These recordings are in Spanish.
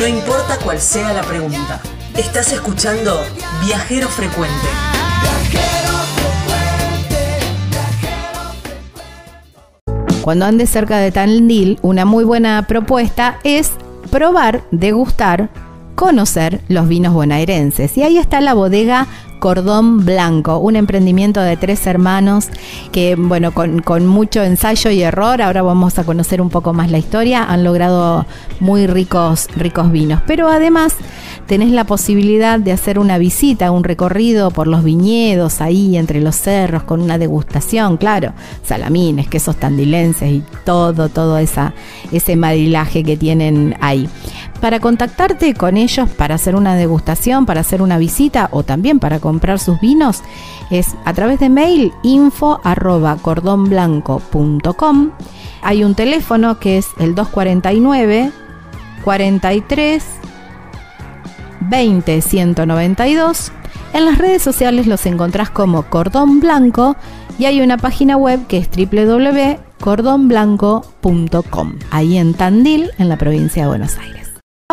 No importa cuál sea la pregunta. Estás escuchando Viajero Frecuente. Cuando andes cerca de Tandil, una muy buena propuesta es probar, degustar, conocer los vinos bonaerenses. Y ahí está la bodega Cordón Blanco, un emprendimiento de tres hermanos que, bueno, con, mucho ensayo y error, ahora vamos a conocer un poco más la historia, han logrado muy ricos, ricos vinos. Pero además tenés la posibilidad de hacer una visita, un recorrido por los viñedos ahí entre los cerros con una degustación, claro, salamines, quesos tandilenses y todo, todo esa, ese marilaje que tienen ahí. Para contactarte con ellos para hacer una degustación, para hacer una visita o también para comprar sus vinos es a través de mail info. Hay un teléfono que es el 249 43 20 192. En las redes sociales los encontrás como Cordón Blanco y hay una página web que es www.cordonblanco.com, ahí en Tandil, en la provincia de Buenos Aires.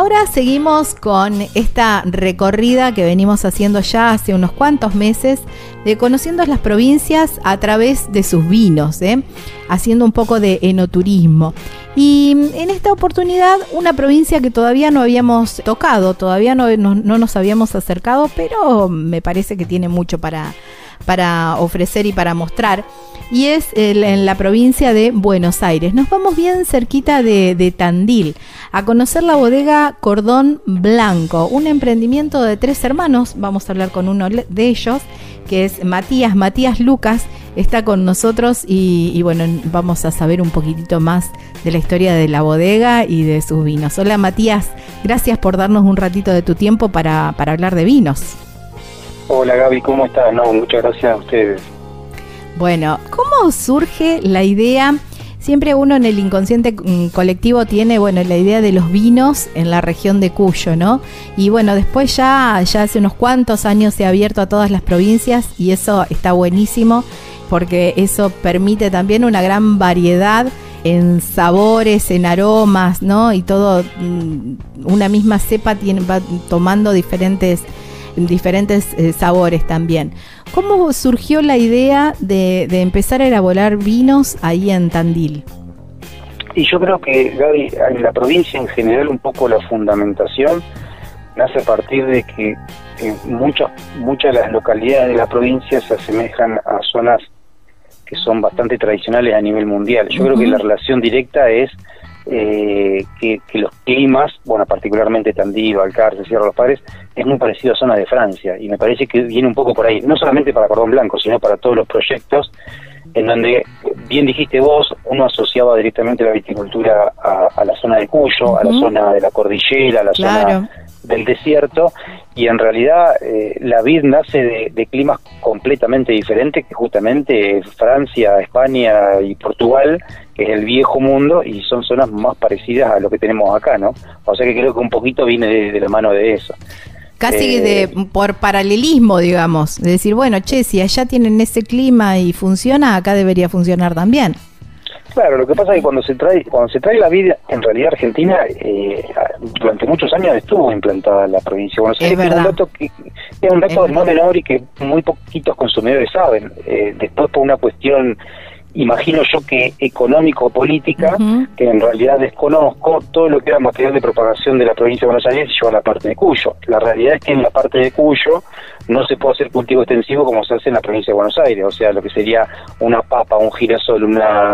Ahora seguimos con esta recorrida que venimos haciendo ya hace unos cuantos meses de conociendo las provincias a través de sus vinos, ¿eh? haciendo un poco de enoturismo. Y en esta oportunidad una provincia que todavía no habíamos tocado, todavía no, no nos habíamos acercado, pero me parece que tiene mucho para, para ofrecer y para mostrar. Y es en la provincia de Buenos Aires. Nos vamos bien cerquita de, Tandil a conocer la bodega Cordón Blanco, un emprendimiento de tres hermanos. Vamos a hablar con uno de ellos, que es Matías. Matías Lucas está con nosotros y, bueno, vamos a saber un poquitito más de la historia de la bodega y de sus vinos. Hola Matías, gracias por darnos un ratito de tu tiempo para, para hablar de vinos. Hola Gaby, ¿cómo estás? No, muchas gracias a ustedes. Bueno, ¿cómo surge la idea? Siempre uno en el inconsciente mm, colectivo tiene, bueno, la idea de los vinos en la región de Cuyo, ¿no? Y bueno, después ya, ya hace unos cuantos años se ha abierto a todas las provincias y eso está buenísimo porque eso permite también una gran variedad en sabores, en aromas, ¿no? Y todo, mm, una misma cepa tiene, va tomando diferentes diferentes eh, sabores también. ¿Cómo surgió la idea de, empezar a elaborar vinos ahí en Tandil? Y yo creo que, Gaby, en la provincia en general un poco la fundamentación nace a partir de que muchas, muchas de las localidades de la provincia se asemejan a zonas que son bastante tradicionales a nivel mundial. Yo creo que la relación directa es eh, que, los climas, bueno, particularmente Tandil, Alcárcel, Sierra de los Padres, es muy parecido a zonas de Francia y me parece que viene un poco por ahí, no solamente para Cordón Blanco, sino para todos los proyectos en donde, bien dijiste vos, uno asociaba directamente la viticultura a, la zona de Cuyo, a la zona de la cordillera, a la zona del desierto, y en realidad eh, la vid nace de, climas completamente diferentes que justamente Francia, España y Portugal, que es el viejo mundo, y son zonas más parecidas a lo que tenemos acá, ¿no? O sea que creo que un poquito viene de, la mano de eso. Casi de eh, por paralelismo, digamos, de decir, bueno, che, si allá tienen ese clima y funciona, acá debería funcionar también. Claro, lo que pasa es que cuando se trae cuando se trae la vida, en realidad Argentina eh, durante muchos años estuvo implantada la provincia de Buenos Aires. Es, un dato, que, es un dato no menor y que muy poquitos consumidores saben. Eh, después por una cuestión imagino yo que económico-política, que en realidad desconozco, todo lo que era material de propagación de la provincia de Buenos Aires se lleva a la parte de Cuyo. La realidad es que en la parte de Cuyo no se puede hacer cultivo extensivo como se hace en la provincia de Buenos Aires, o sea, lo que sería una papa, un girasol, una,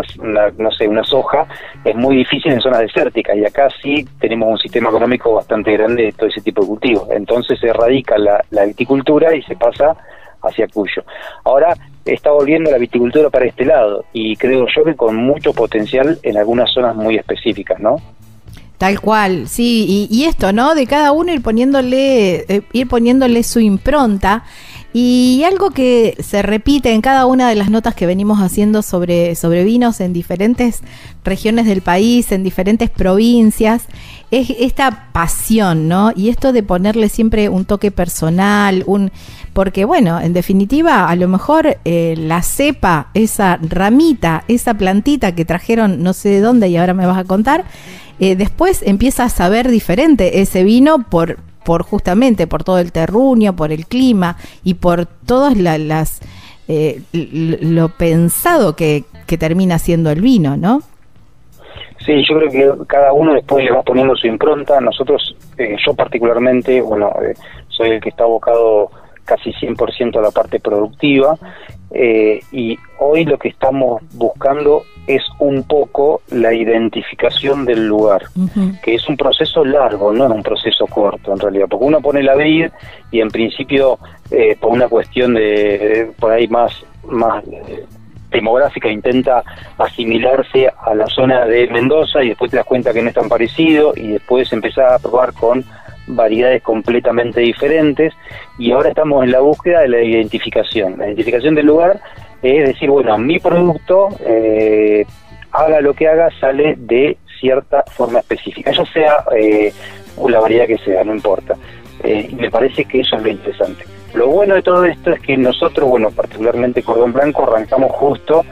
no sé, una soja, es muy difícil en zonas desérticas y acá sí tenemos un sistema económico bastante grande de todo ese tipo de cultivos. Entonces se erradica la, la viticultura y se pasa hacia Cuyo. Ahora está volviendo la viticultura para este lado y creo yo que con mucho potencial en algunas zonas muy específicas, ¿no? Tal cual, sí, y, esto, ¿no? De cada uno ir poniéndole, eh, ir poniéndole su impronta. Y algo que se repite en cada una de las notas que venimos haciendo sobre, sobre vinos en diferentes regiones del país, en diferentes provincias, es esta pasión, ¿no? Y esto de ponerle siempre un toque personal, un porque bueno, en definitiva, a lo mejor eh, la cepa, esa ramita, esa plantita que trajeron no sé de dónde y ahora me vas a contar, eh, después empieza a saber diferente ese vino por por justamente por todo el terruño, por el clima y por todas las eh, lo pensado que, que termina siendo el vino, ¿no? Sí, yo creo que cada uno después le va poniendo su impronta. Nosotros, eh, yo particularmente, bueno, eh, soy el que está abocado casi 100% a la parte productiva eh, y hoy lo que estamos buscando es un poco la identificación del lugar, que es un proceso largo, no es un proceso corto en realidad, porque uno pone la vid y en principio por una cuestión de, por ahí más más demográfica intenta asimilarse a la zona de Mendoza y después te das cuenta que no es tan parecido y después empezás a probar con variedades completamente diferentes y ahora estamos en la búsqueda de la identificación. La identificación del lugar es decir, bueno, mi producto, eh, haga lo que haga, sale de cierta forma específica, ya sea eh, la variedad que sea, no importa. Eh, y me parece que eso es lo interesante. Lo bueno de todo esto es que nosotros, bueno, particularmente Cordón Blanco, arrancamos justo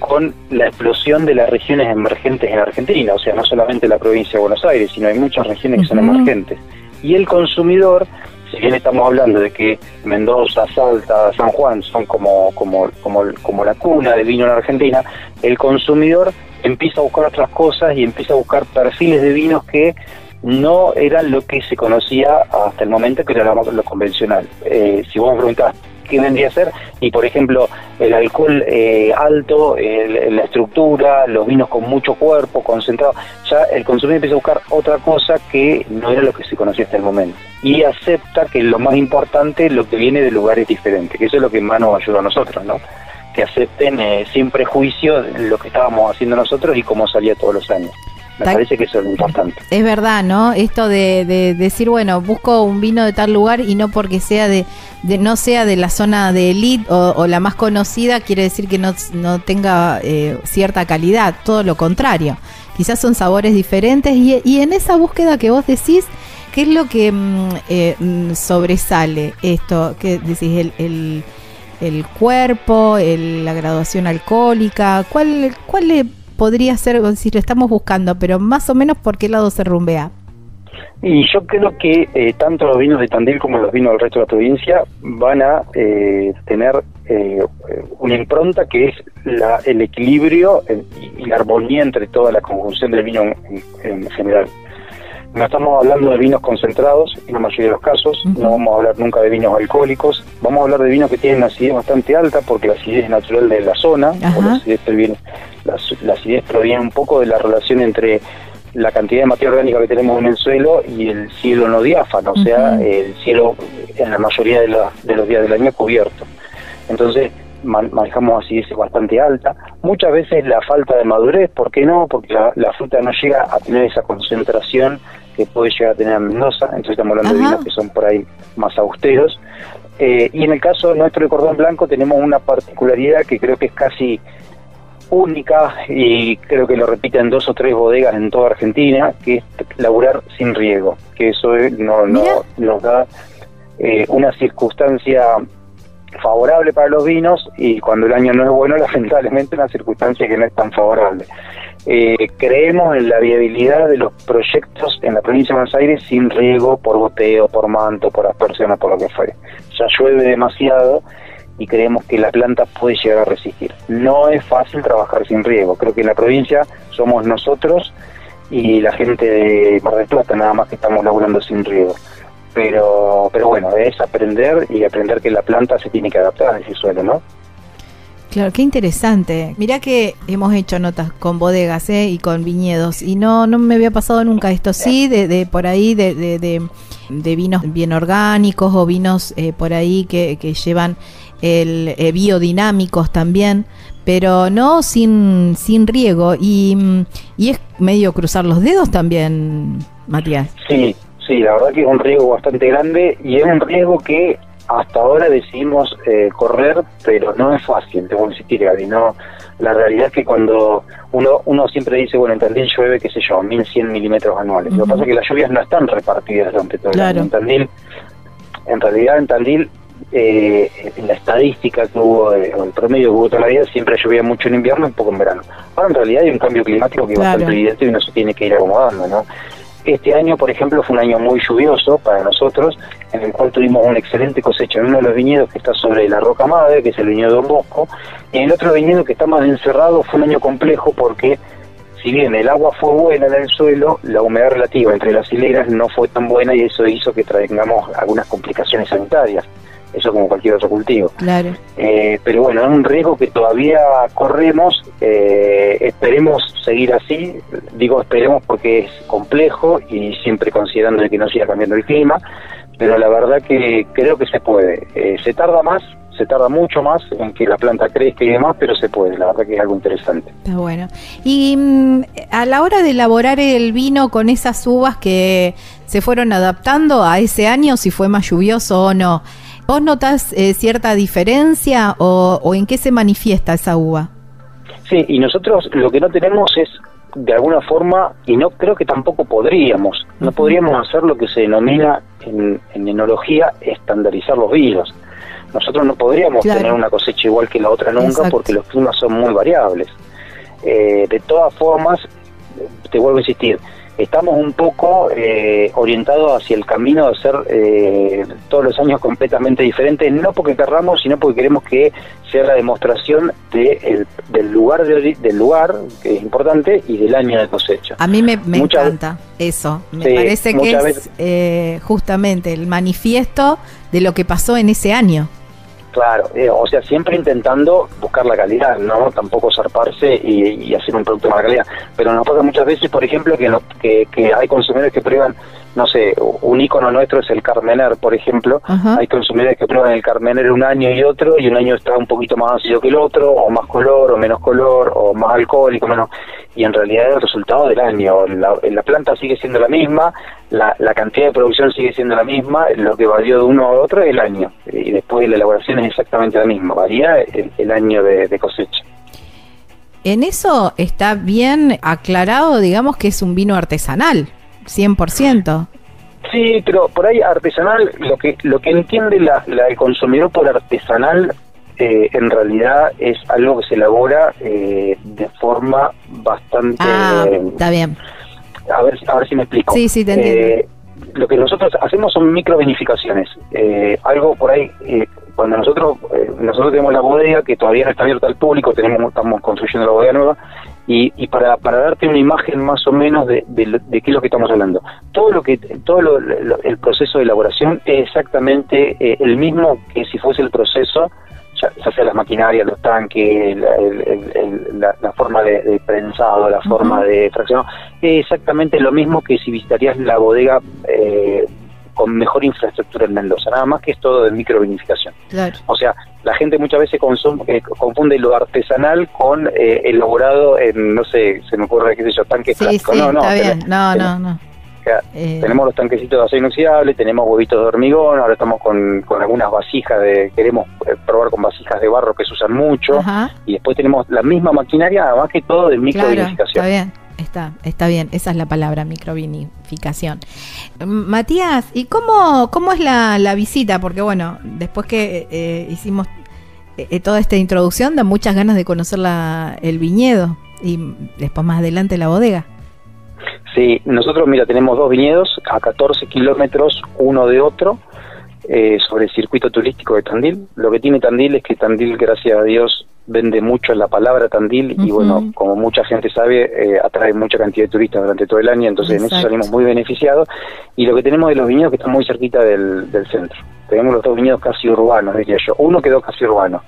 con la explosión de las regiones emergentes en Argentina, o sea, no solamente la provincia de Buenos Aires, sino hay muchas regiones que son emergentes. Y el consumidor, si bien estamos hablando de que Mendoza, Salta, San Juan son como, como, como, como la cuna del vino en Argentina, el consumidor empieza a buscar otras cosas y empieza a buscar perfiles de vinos que no era lo que se conocía hasta el momento, que era lo, convencional. Eh, si vos me preguntás qué vendría a ser, y por ejemplo, el alcohol eh, alto, la estructura, los vinos con mucho cuerpo, concentrado, ya el consumidor empieza a buscar otra cosa que no era lo que se conocía hasta el momento. Y acepta que lo más importante lo que viene de lugares diferentes, que eso es lo que más nos ayuda a nosotros, ¿no? Que acepten eh, sin prejuicio lo que estábamos haciendo nosotros y cómo salía todos los años. Me parece que eso es lo importante. Es verdad, ¿no? Esto de, decir, bueno, busco un vino de tal lugar y no porque sea de, no sea de la zona de elite o, la más conocida, quiere decir que no, no tenga eh, cierta calidad, todo lo contrario. Quizás son sabores diferentes y, y en esa búsqueda que vos decís, ¿qué es lo que mm, eh, mm, sobresale esto? que decís? El, el, el cuerpo, la graduación alcohólica, ¿cuál, cuál podría ser, si lo estamos buscando, pero más o menos por qué lado se rumbea. Y yo creo que eh, tanto los vinos de Tandil como los vinos del resto de la provincia van a eh, tener eh, una impronta que es la, el equilibrio y la armonía entre toda la conjunción del vino en, general. No estamos hablando de vinos concentrados en la mayoría de los casos, no vamos a hablar nunca de vinos alcohólicos, vamos a hablar de vinos que tienen una acidez bastante alta porque la acidez es natural de la zona, o la acidez viene la, acidez proviene un poco de la relación entre la cantidad de materia orgánica que tenemos en el suelo y el cielo no diáfano, o sea, el cielo en la mayoría de, los días del año cubierto. Entonces, manejamos acidez bastante alta. Muchas veces la falta de madurez, ¿por qué no? Porque la, fruta no llega a tener esa concentración que puede llegar a tener a Mendoza, entonces estamos hablando de vinos que son por ahí más austeros. Eh, y en el caso nuestro de cordón blanco tenemos una particularidad que creo que es casi única y creo que lo repiten dos o tres bodegas en toda Argentina, que es laburar sin riego, que eso no, no nos da eh, una circunstancia favorable para los vinos y cuando el año no es bueno, lamentablemente una circunstancia que no es tan favorable. Eh, creemos en la viabilidad de los proyectos en la provincia de Buenos Aires sin riego por goteo, por manto, por aspersión o por lo que fuere. Ya llueve demasiado y creemos que la planta puede llegar a resistir. No es fácil trabajar sin riego, creo que en la provincia somos nosotros y la gente de Mar del Plata nada más que estamos laburando sin riego. Pero, pero bueno, es aprender y aprender que la planta se tiene que adaptar a ese suelo, ¿no? Claro, qué interesante. Mirá que hemos hecho notas con bodegas ¿eh? y con viñedos y no, no me había pasado nunca esto. Sí, de, de por ahí, de, de, de, vinos bien orgánicos o vinos eh, por ahí que, que llevan el eh, biodinámicos también, pero no sin, sin riego. Y, y es medio cruzar los dedos también, Matías. Sí, sí, la verdad que es un riesgo bastante grande y es un riesgo que hasta ahora decidimos eh, correr, pero no es fácil, que insistir, Gaby, no, la realidad es que cuando uno uno siempre dice, bueno, en Tandil llueve, qué sé yo, 1100 milímetros anuales. Lo que pasa es que las lluvias no están repartidas durante todo el año. En Tandil, en realidad en Tandil, eh, en la estadística que hubo, eh, o el promedio que hubo toda la vida, siempre llovía mucho en invierno y poco en verano. Ahora en realidad hay un cambio climático que es bastante evidente y uno se tiene que ir acomodando, ¿no? Este año, por ejemplo, fue un año muy lluvioso para nosotros, en el cual tuvimos una excelente cosecha en uno de los viñedos que está sobre la Roca Madre, que es el viñedo Don Bosco, y en el otro viñedo que está más encerrado fue un año complejo porque si bien el agua fue buena en el suelo, la humedad relativa entre las hileras no fue tan buena y eso hizo que traigamos algunas complicaciones sanitarias eso como cualquier otro cultivo. Claro. Eh, pero bueno, es un riesgo que todavía corremos, eh, esperemos seguir así, digo esperemos porque es complejo y siempre considerando que no siga cambiando el clima, pero la verdad que creo que se puede. Eh, se tarda más, se tarda mucho más en que la planta crezca y demás, pero se puede, la verdad que es algo interesante. Está bueno. Y mm, a la hora de elaborar el vino con esas uvas que se fueron adaptando a ese año, si fue más lluvioso o no, ¿Vos notas eh, cierta diferencia o, en qué se manifiesta esa uva? Sí, y nosotros lo que no tenemos es, de alguna forma, y no creo que tampoco podríamos, no podríamos hacer lo que se denomina en, enología estandarizar los vinos. Nosotros no podríamos tener una cosecha igual que la otra nunca porque los climas son muy variables. Eh, de todas formas, te vuelvo a insistir, estamos un poco eh, orientados hacia el camino de ser eh, todos los años completamente diferentes, no porque querramos, sino porque queremos que sea la demostración de del lugar de, del lugar, que es importante, y del año de cosecha. A mí me, encanta eso, me parece que es eh, justamente el manifiesto de lo que pasó en ese año. Claro, eh, o sea, siempre intentando buscar la calidad, no tampoco zarparse y, hacer un producto de mala calidad. Pero nos pasa muchas veces, por ejemplo, que, no, que, que hay consumidores que prueban, no sé, un icono nuestro es el Carmener, por ejemplo. Hay consumidores que prueban el Carmener un año y otro, y un año está un poquito más ácido que el otro, o más color, o menos color, o más alcohólico, menos. Y en realidad el resultado del año. La, la planta sigue siendo la misma, la, la, cantidad de producción sigue siendo la misma, lo que varió de uno a otro es el año, y después la elaboración es exactamente la misma, varía el, año de, cosecha. En eso está bien aclarado, digamos que es un vino artesanal, 100%. Sí, pero por ahí artesanal, lo que lo que entiende la, el consumidor por artesanal eh, en realidad es algo que se elabora eh, de forma bastante... Ah, está bien a ver, a ver si me explico. Sí, sí, te entiendo. Eh, lo que nosotros hacemos son micro Eh, algo por ahí, eh, cuando nosotros eh, nosotros tenemos la bodega que todavía no está abierta al público, tenemos estamos construyendo la bodega nueva y, y para, para darte una imagen más o menos de, de, qué es lo que estamos hablando. Todo lo que todo lo, el proceso de elaboración es exactamente el mismo que si fuese el proceso ya, sea las maquinarias, los tanques, la, forma de, prensado, la forma de fraccionado, es exactamente lo mismo que si visitarías la bodega eh, con mejor infraestructura en Mendoza, nada más que es todo de microvinificación. O sea, la gente muchas veces eh, confunde lo artesanal con eh, elaborado en, no sé, se me ocurre, qué sé yo, tanques sí, no, no, no, no, no. Eh, tenemos los tanquecitos de acero inoxidable, tenemos huevitos de hormigón, ahora estamos con, algunas vasijas de, queremos eh, probar con vasijas de barro que se usan mucho, y después tenemos la misma maquinaria, más que todo de microvinificación. está bien. Está, está bien, esa es la palabra, microvinificación. Matías, ¿y cómo, cómo es la, visita? Porque bueno, después que eh, hicimos toda esta introducción, da muchas ganas de conocer la, el viñedo y después más adelante la bodega. Sí, nosotros, mira, tenemos dos viñedos a 14 kilómetros uno de otro eh, sobre el circuito turístico de Tandil. Lo que tiene Tandil es que Tandil, gracias a Dios, vende mucho la palabra Tandil y bueno, como mucha gente sabe, eh, atrae mucha cantidad de turistas durante todo el año, entonces en eso salimos muy beneficiados. Y lo que tenemos de los viñedos que están muy cerquita del, del centro. Tenemos los dos viñedos casi urbanos, diría yo. Uno quedó casi urbano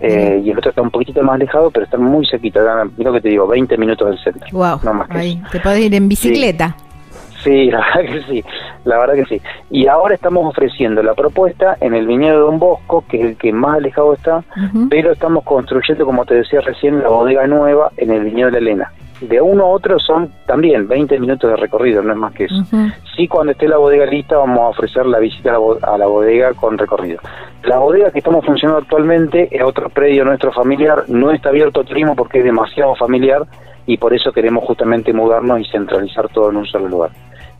eh, y el otro está un poquito más alejado, pero está muy cerquita. Mira que te digo, 20 minutos del centro. Wow, no más te puedes ir en bicicleta. Sí. la verdad que sí, la verdad que sí. Y ahora estamos ofreciendo la propuesta en el viñedo de Don Bosco, que es el que más alejado está, pero estamos construyendo, como te decía recién, la bodega nueva en el viñedo de la Elena. de uno a otro son también 20 minutos de recorrido, no es más que eso. Sí, cuando esté la bodega lista vamos a ofrecer la visita a la, bodega con recorrido. La bodega que estamos funcionando actualmente es otro predio nuestro familiar, no está abierto a turismo porque es demasiado familiar y por eso queremos justamente mudarnos y centralizar todo en un solo lugar.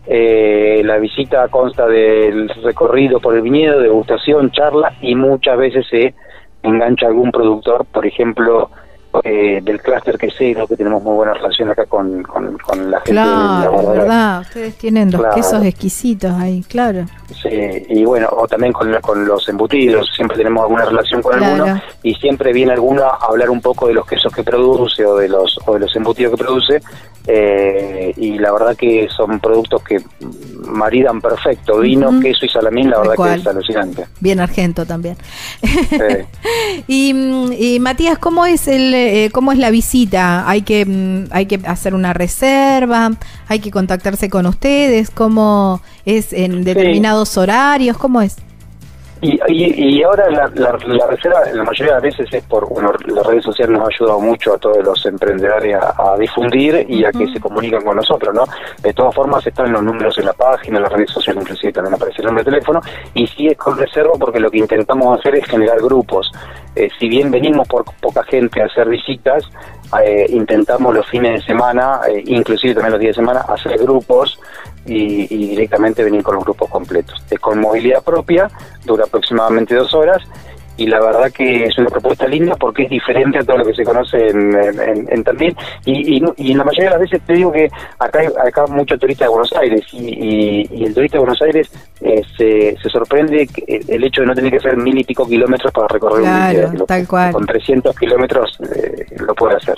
Eh, la visita consta del recorrido por el viñedo, degustación, charla y muchas veces se engancha algún productor, por ejemplo, eh, del clúster quesero, que tenemos muy buena relación acá con, con, la gente. Claro, de la verdad, ustedes tienen los quesos exquisitos ahí, claro. Sí, y bueno, o también con, con los embutidos, siempre tenemos alguna relación con alguno, y siempre viene alguno a hablar un poco de los quesos que produce o de los, o de los embutidos que produce, eh, y la verdad que son productos que maridan perfecto, vino, queso y salamín, la verdad que es alucinante. Bien argento también. y, Matías, ¿cómo es el eh, cómo es la visita? Hay que mm, hay que hacer una reserva, hay que contactarse con ustedes, cómo es en determinados horarios, ¿cómo es? Y, y, ahora la, la, reserva, la mayoría de las veces es por, bueno, las redes sociales nos ha ayudado mucho a todos los emprendedores a, difundir y a que se comunican con nosotros, ¿no? De todas formas están los números en la página, en las redes sociales inclusive también aparece el número de teléfono, y sí es con reserva porque lo que intentamos hacer es generar grupos. Eh, si bien venimos por poca gente a hacer visitas, eh, intentamos los fines de semana, eh, inclusive también los días de semana, hacer grupos y, directamente venir con los grupos completos. Con movilidad propia, dura aproximadamente dos horas y la verdad que es una propuesta linda porque es diferente a todo lo que se conoce en, en, Tandil y, y, en la mayoría de las veces te digo que acá hay acá mucho turista de Buenos Aires y, y, el turista de Buenos Aires eh, se, se sorprende el hecho de no tener que hacer mil y pico kilómetros para recorrer un tal cual. con 300 kilómetros eh, lo puede hacer.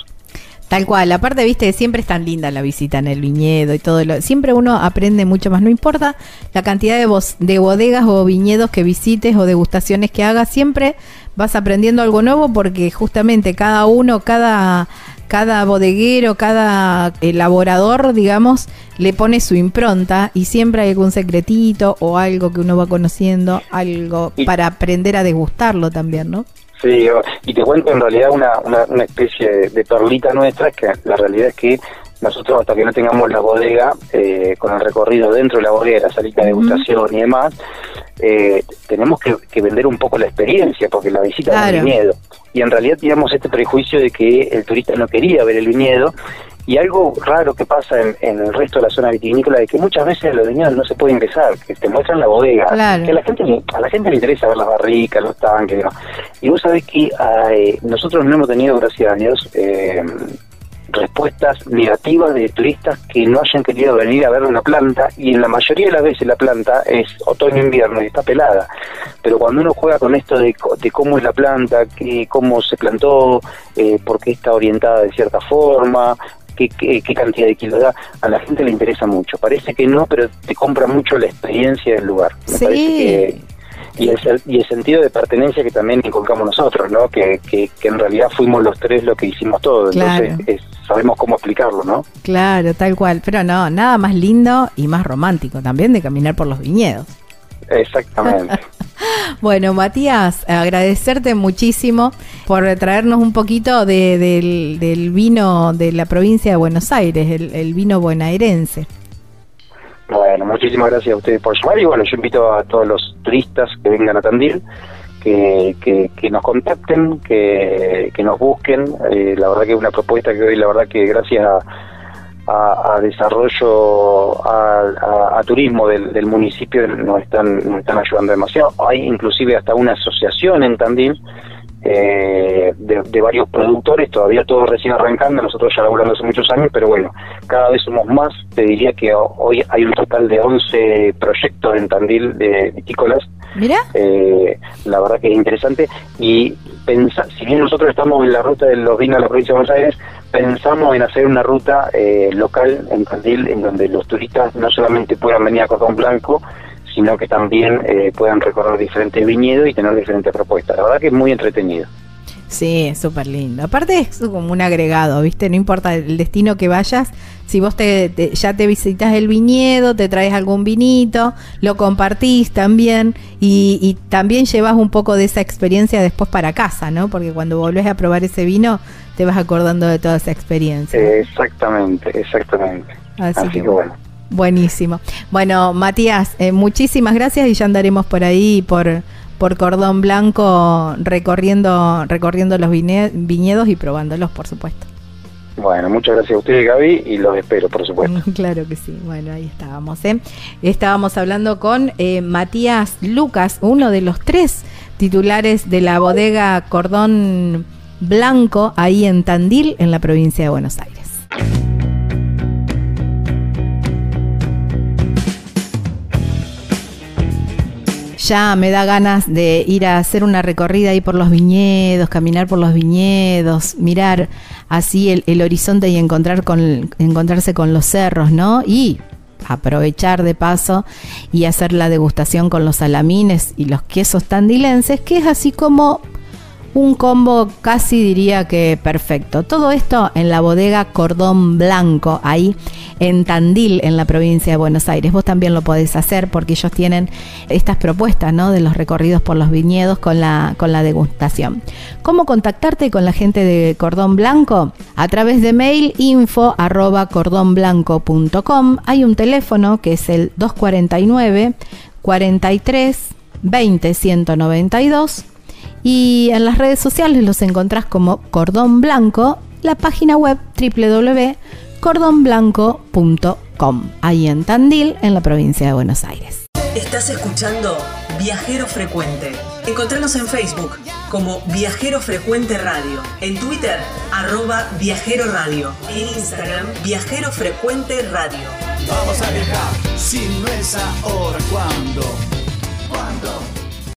Tal cual, aparte, viste, siempre es tan linda la visita en el viñedo y todo. Lo, siempre uno aprende mucho más, no importa la cantidad de, de bodegas o viñedos que visites o degustaciones que hagas, siempre vas aprendiendo algo nuevo porque justamente cada uno, cada, cada bodeguero, cada elaborador, digamos, le pone su impronta y siempre hay algún secretito o algo que uno va conociendo, algo para aprender a degustarlo también, ¿no? Sí, y te cuento en realidad una, una, especie de, perlita nuestra, que la realidad es que nosotros hasta que no tengamos la bodega, eh, con el recorrido dentro de la bodega, la salita de degustación y demás, eh, tenemos que, vender un poco la experiencia, porque la visita es el viñedo. Y en realidad teníamos este prejuicio de que el turista no quería ver el viñedo y algo raro que pasa en, el resto de la zona vitivinícola es que muchas veces los viñedos no se puede ingresar, que te muestran la bodega, que a la gente a la gente le interesa ver las barricas, los tanques, y vos sabés que eh, nosotros no hemos tenido, gracias a Dios, eh, respuestas negativas de turistas que no hayan querido venir a ver una planta y en la mayoría de las veces la planta es otoño-invierno y está pelada. Pero cuando uno juega con esto de, cómo es la planta, que, cómo se plantó, eh, por qué está orientada de cierta forma, qué, qué, cantidad de kilos da, a la gente le interesa mucho. Parece que no, pero te compra mucho la experiencia del lugar. sí. y, el, y el sentido de pertenencia que también inculcamos nosotros, ¿no? Que, que, en realidad fuimos los tres los que hicimos todo. Entonces sabemos cómo explicarlo, ¿no? Claro, tal cual. Pero no, nada más lindo y más romántico también de caminar por los viñedos. Exactamente. bueno, Matías, agradecerte muchísimo por traernos un poquito del, vino de la provincia de Buenos Aires, el, vino bonaerense. Bueno, muchísimas gracias a ustedes por llamar y bueno, yo invito a todos los turistas que vengan a Tandil que, que, nos contacten, que, que nos busquen. Eh, la verdad que es una propuesta que hoy, la verdad que gracias a a, desarrollo, a, turismo del, municipio nos están, nos están ayudando demasiado. Hay inclusive hasta una asociación en Tandil eh, de, varios productores, todavía todo recién arrancando, nosotros ya laburando hace muchos años, pero bueno, cada vez somos más, te diría que hoy hay un total de 11 proyectos en Tandil de vitícolas. Mira. Eh, la verdad que es interesante y pensa, si bien nosotros estamos en la ruta de los vinos de la provincia de Buenos Aires, pensamos en hacer una ruta eh, local en Tandil en donde los turistas no solamente puedan venir a Cordón Blanco, sino que también eh, puedan recorrer diferentes viñedos y tener diferentes propuestas. La verdad que es muy entretenido. Sí, súper lindo. Aparte es como un agregado, ¿viste? No importa el destino que vayas, si vos te, ya te visitas el viñedo, te traes algún vinito, lo compartís también y, también llevas un poco de esa experiencia después para casa, ¿no? Porque cuando volvés a probar ese vino, te vas acordando de toda esa experiencia. Exactamente, exactamente. Así, que, bueno. Buenísimo. Bueno, Matías, eh, muchísimas gracias y ya andaremos por ahí, por por Cordón Blanco recorriendo, recorriendo los viñedos y probándolos, por supuesto. Bueno, muchas gracias a ustedes, Gaby, y los espero, por supuesto. Claro que sí. Bueno, ahí estábamos. ¿eh? Estábamos hablando con eh, Matías Lucas, uno de los tres titulares de la bodega Cordón Blanco, ahí en Tandil, en la provincia de Buenos Aires. Ya me da ganas de ir a hacer una recorrida ahí por los viñedos, caminar por los viñedos, mirar así el, horizonte y encontrar con, encontrarse con los cerros, ¿no? Y aprovechar de paso y hacer la degustación con los salamines y los quesos tandilenses, que es así como un combo casi diría que perfecto. Todo esto en la bodega Cordón Blanco, ahí en Tandil, en la provincia de Buenos Aires. Vos también lo podés hacer porque ellos tienen estas propuestas ¿no? de los recorridos por los viñedos con la, con la degustación. ¿Cómo contactarte con la gente de Cordón Blanco? A través de mail info arroba cordonblanco.com. Hay un teléfono que es el 249 43 20 192 y en las redes sociales los encontrás como Cordón Blanco, la página web www.cordonblanco.com, ahí en Tandil, en la provincia de Buenos Aires. Estás escuchando Viajero Frecuente. Encontranos en Facebook como Viajero Frecuente Radio, en Twitter arroba Viajero Radio, en Instagram Viajero Frecuente Radio. Vamos a viajar, si no es ahora, ¿cuándo? ¿Cuándo?